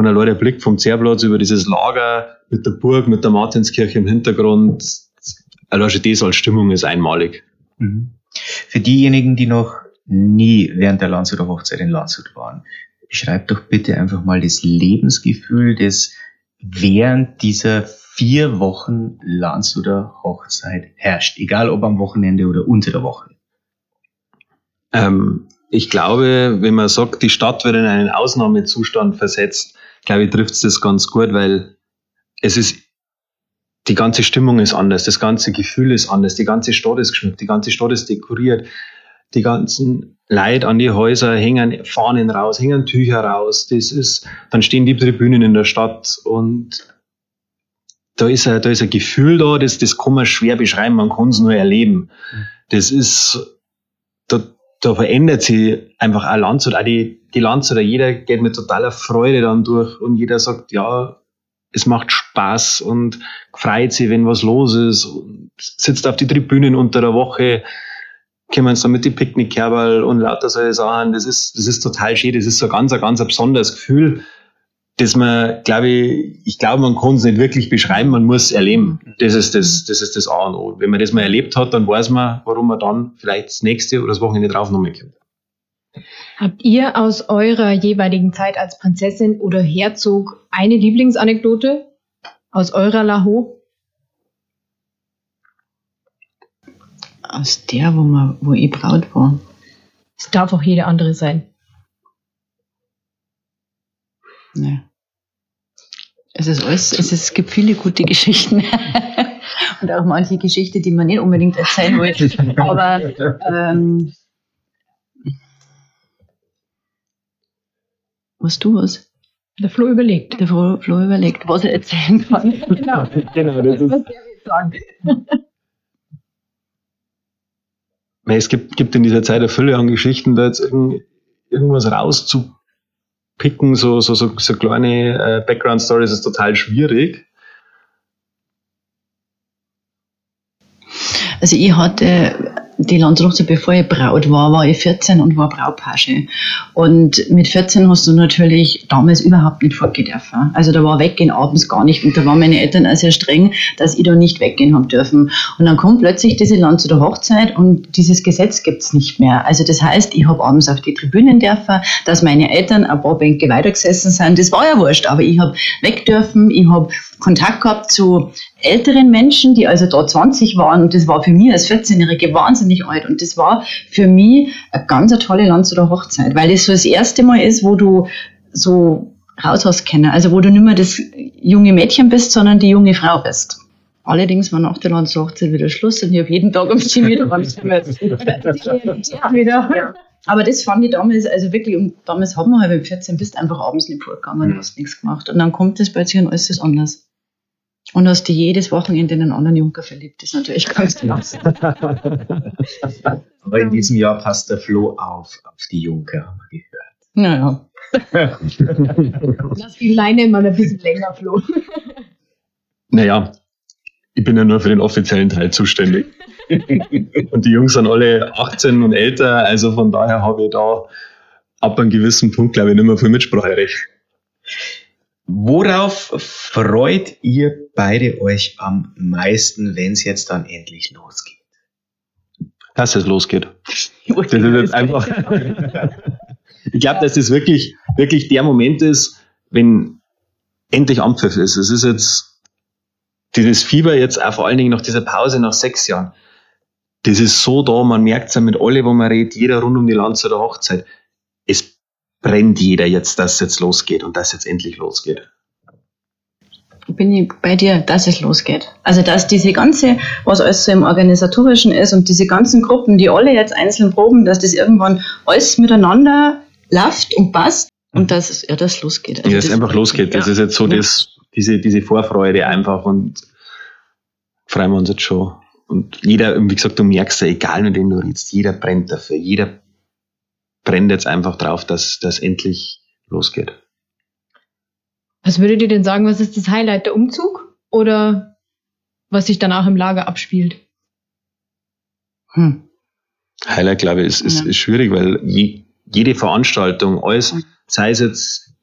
Und allein der Blick vom Zehrplatz über dieses Lager mit der Burg, mit der Martinskirche im Hintergrund, schon das als Stimmung ist einmalig. Mhm. Für diejenigen, die noch nie während der Landshuter Hochzeit in Landshut waren, beschreibt doch bitte einfach mal das Lebensgefühl, das während dieser vier Wochen Landshuter Hochzeit herrscht, egal ob am Wochenende oder unter der Woche? Ähm, ich glaube, wenn man sagt, die Stadt wird in einen Ausnahmezustand versetzt, glaube ich, trifft es das ganz gut, weil es ist, die ganze Stimmung ist anders, das ganze Gefühl ist anders, die ganze Stadt ist geschmückt, die ganze Stadt ist dekoriert, die ganzen Leute an die Häuser hängen Fahnen raus, hängen Tücher raus, das ist, dann stehen die Tribünen in der Stadt und da ist ein, da ist ein Gefühl da, das, das kann man schwer beschreiben, man kann es nur erleben. Mhm. Das ist, da, verändert sich einfach ein Landshut, auch die, die Landshuter, jeder geht mit totaler Freude dann durch und jeder sagt, ja, es macht Spaß und freut sich, wenn was los ist, und sitzt auf die Tribünen unter der Woche, kommen dann mit die Picknickkerberl und lauter solche Sachen. Das ist, das ist total schön. Das ist so ganz, ein ganz besonderes Gefühl das man, glaube ich, ich glaube, man kann es nicht wirklich beschreiben, man muss es erleben. Das ist das, das ist das A und O. Wenn man das mal erlebt hat, dann weiß man, warum man dann vielleicht das nächste oder das Wochenende drauf nochmal kommt. Habt ihr aus eurer jeweiligen Zeit als Prinzessin oder Herzog eine Lieblingsanekdote aus eurer Laho? Aus der, wo, man, wo ich Braut war. Es darf auch jede andere sein. Ja. Es ist alles, es, ist, es gibt viele gute Geschichten. Und auch manche Geschichten, die man nicht unbedingt erzählen wollte. Aber ähm, was du was? Der Flo überlegt. Der Flo, Flo überlegt, was er erzählen kann. genau. genau, das ist. Es gibt, gibt in dieser Zeit eine Fülle an Geschichten, da jetzt irgend, irgendwas rauszu picken, so, so, so, so kleine äh, Background-Stories ist total schwierig. Also ich hatte die Landsruchte, bevor ich Braut war, war ich 14 und war Braupage. Und mit 14 hast du natürlich damals überhaupt nicht fortgehen. Also da war weggehen abends gar nicht. Und da waren meine Eltern auch sehr streng, dass ich da nicht weggehen haben dürfen. Und dann kommt plötzlich diese Land zu der Hochzeit und dieses Gesetz gibt's nicht mehr. Also das heißt, ich habe abends auf die Tribünen dürfen, dass meine Eltern ein paar Bänke weitergesessen sind. Das war ja wurscht, aber ich habe weg dürfen, ich habe Kontakt gehabt zu älteren Menschen, die also da 20 waren. Und das war für mich als 14-Jährige wahnsinnig alt. Und das war für mich eine ganz tolle Lanz- oder Hochzeit, weil es so das erste Mal ist, wo du so raus hast können. Also wo du nicht mehr das junge Mädchen bist, sondern die junge Frau bist. Allerdings war nach der Landshochzeit wieder Schluss und ich habe jeden Tag um 10 wieder wieder. Aber das fand ich damals, also wirklich, und damals haben wir halt mit 14 bist einfach abends nicht vorgegangen und mhm. hast nichts gemacht. Und dann kommt das plötzlich und alles ist anders. Und hast du jedes Wochenende in einen anderen Junker verliebt, ist natürlich ganz klasse. Aber in diesem Jahr passt der Flo auf, auf die Junker, haben wir gehört. Naja. Lass die Leine mal ein bisschen länger, Flo. Naja, ich bin ja nur für den offiziellen Teil zuständig. und die Jungs sind alle 18 und älter, also von daher habe ich da ab einem gewissen Punkt, glaube ich, nicht mehr viel Mitspracherecht. Worauf freut ihr beide euch am meisten, wenn es jetzt dann endlich losgeht? Dass es losgeht. Das ist jetzt einfach. ich glaube, dass das wirklich, wirklich der Moment ist, wenn endlich Ampfiff ist. Es ist jetzt dieses Fieber jetzt auch vor allen Dingen nach dieser Pause nach sechs Jahren. Das ist so da, man merkt es ja mit alle, wo man redet, jeder rund um die Lanze der Hochzeit. Es brennt jeder jetzt, dass es jetzt losgeht und dass es jetzt endlich losgeht. bin ich bei dir, dass es losgeht. Also dass diese ganze, was alles so im Organisatorischen ist und diese ganzen Gruppen, die alle jetzt einzeln proben, dass das irgendwann alles miteinander läuft und passt und dass es ja, das losgeht. Also ja, dass es einfach losgeht. Ja. Das ist jetzt so das, diese, diese Vorfreude einfach und freuen wir uns jetzt schon. Und jeder, wie gesagt, du merkst ja, egal mit wem du redest, jeder brennt dafür. Jeder brennt jetzt einfach drauf, dass das endlich losgeht. Was würdet ihr denn sagen, was ist das Highlight? Der Umzug oder was sich danach im Lager abspielt? Hm. Highlight, glaube ich, ist, ist, ja. ist schwierig, weil je, jede Veranstaltung, alles, sei es jetzt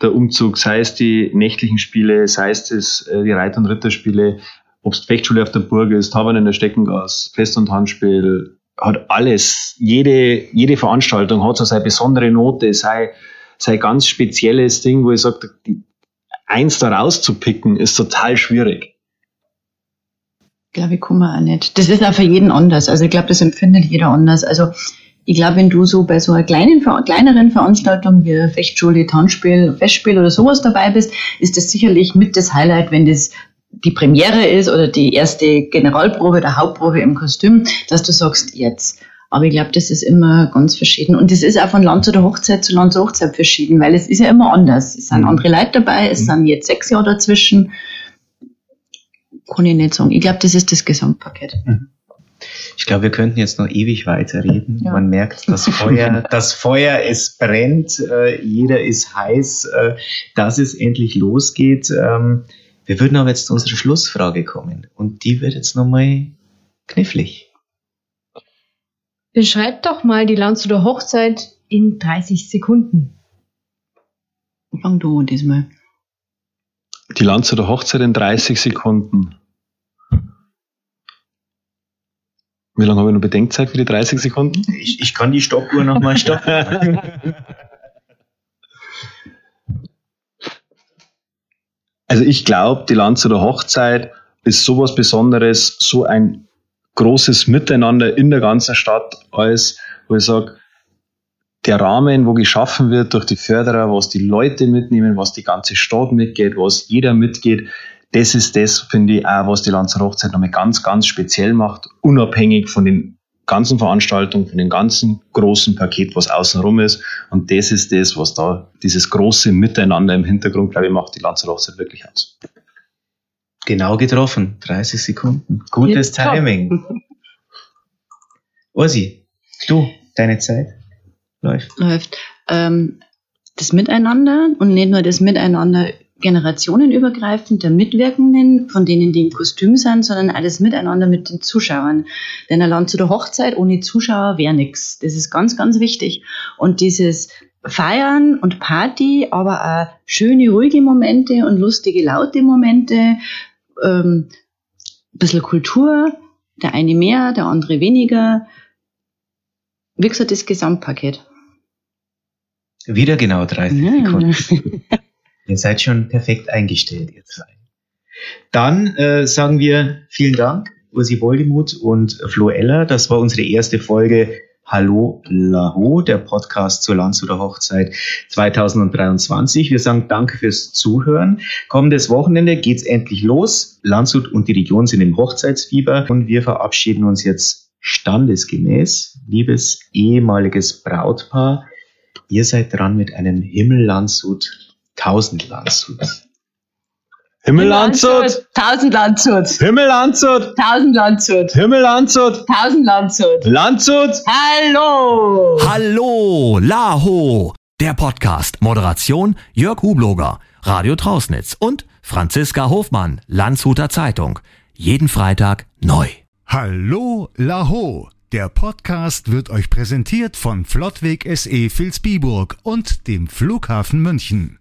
der Umzug, sei es die nächtlichen Spiele, sei es das, äh, die Reiter- und Ritterspiele, ob es Fechtschule auf der Burg ist, Tavern in der Steckengas, Fest- und Handspiel, hat alles, jede, jede Veranstaltung hat so seine besondere Note, sei, sei ganz spezielles Ding, wo ich sage, eins da rauszupicken, ist total schwierig. Glaube ich, man auch nicht. Das ist auch für jeden anders. Also ich glaube, das empfindet jeder anders. Also ich glaube, wenn du so bei so einer kleinen, kleineren Veranstaltung wie Fechtschule, Tanzspiel, Festspiel oder sowas dabei bist, ist das sicherlich mit das Highlight, wenn das die Premiere ist oder die erste Generalprobe, der Hauptprobe im Kostüm, dass du sagst, jetzt. Aber ich glaube, das ist immer ganz verschieden. Und das ist auch von Land zu der Hochzeit zu Land zur Hochzeit verschieden, weil es ist ja immer anders. Es sind mhm. andere Leute dabei, es mhm. sind jetzt sechs Jahre dazwischen. Kann ich nicht sagen. Ich glaube, das ist das Gesamtpaket. Mhm. Ich glaube, wir könnten jetzt noch ewig weiterreden. Ja. Man merkt, das Feuer, das Feuer, es brennt, äh, jeder ist heiß, äh, dass es endlich losgeht. Ähm, wir würden aber jetzt zu unserer Schlussfrage kommen und die wird jetzt nochmal knifflig. Beschreib doch mal die Landshuter Hochzeit in 30 Sekunden. Fang du diesmal. Die Landshuter Hochzeit in 30 Sekunden. Wie lange habe ich noch Bedenkzeit für die 30 Sekunden? Ich, ich kann die Stoppuhr nochmal stoppen. also ich glaube, die Landshuter Hochzeit ist sowas Besonderes, so ein großes Miteinander in der ganzen Stadt als, wo ich sage, der Rahmen, wo geschaffen wird durch die Förderer, was die Leute mitnehmen, was die ganze Stadt mitgeht, was jeder mitgeht, das ist das, finde ich, auch, was die Lanzer Hochzeit nochmal ganz, ganz speziell macht, unabhängig von den ganzen Veranstaltungen, von dem ganzen großen Paket, was außenrum ist. Und das ist das, was da dieses große Miteinander im Hintergrund, glaube ich, macht die Lanzer Hochzeit wirklich aus. Genau getroffen. 30 Sekunden. Gutes Jetzt Timing. Ursi, du, deine Zeit läuft. Läuft. Ähm, das Miteinander und nicht nur das Miteinander generationenübergreifend der Mitwirkenden, von denen die im Kostüm sind, sondern alles Miteinander mit den Zuschauern. Denn ein Land zu der Hochzeit ohne Zuschauer wäre nichts. Das ist ganz, ganz wichtig. Und dieses Feiern und Party, aber auch schöne, ruhige Momente und lustige, laute Momente, ähm, ein bisschen Kultur, der eine mehr, der andere weniger. Wie gesagt, das Gesamtpaket. Wieder genau 30 ja. Sekunden. ihr seid schon perfekt eingestellt, ihr zwei. Dann äh, sagen wir vielen Dank, Ursi Woldemuth und Flo Eller. Das war unsere erste Folge Hallo Laho, der Podcast zur Landshuter Hochzeit 2023. Wir sagen Danke fürs Zuhören. Kommendes Wochenende geht's endlich los. Landshut und die Region sind im Hochzeitsfieber und wir verabschieden uns jetzt standesgemäß. Liebes ehemaliges Brautpaar, ihr seid dran mit einem Himmel Landshut, 1000 Landshut. Himmel Landshut. Tausend Landshut. Himmel Landshut. Tausend Landshut. Himmel Landshut. Tausend Landshut. Landshut. Hallo. Hallo, Laho. Der Podcast. Moderation Jörg Hubloger, Radio Trausnitz und Franziska Hofmann, Landshuter Zeitung. Jeden Freitag neu. Hallo, Laho. Der Podcast wird euch präsentiert von Flottweg SE Vilsbiburg und dem Flughafen München.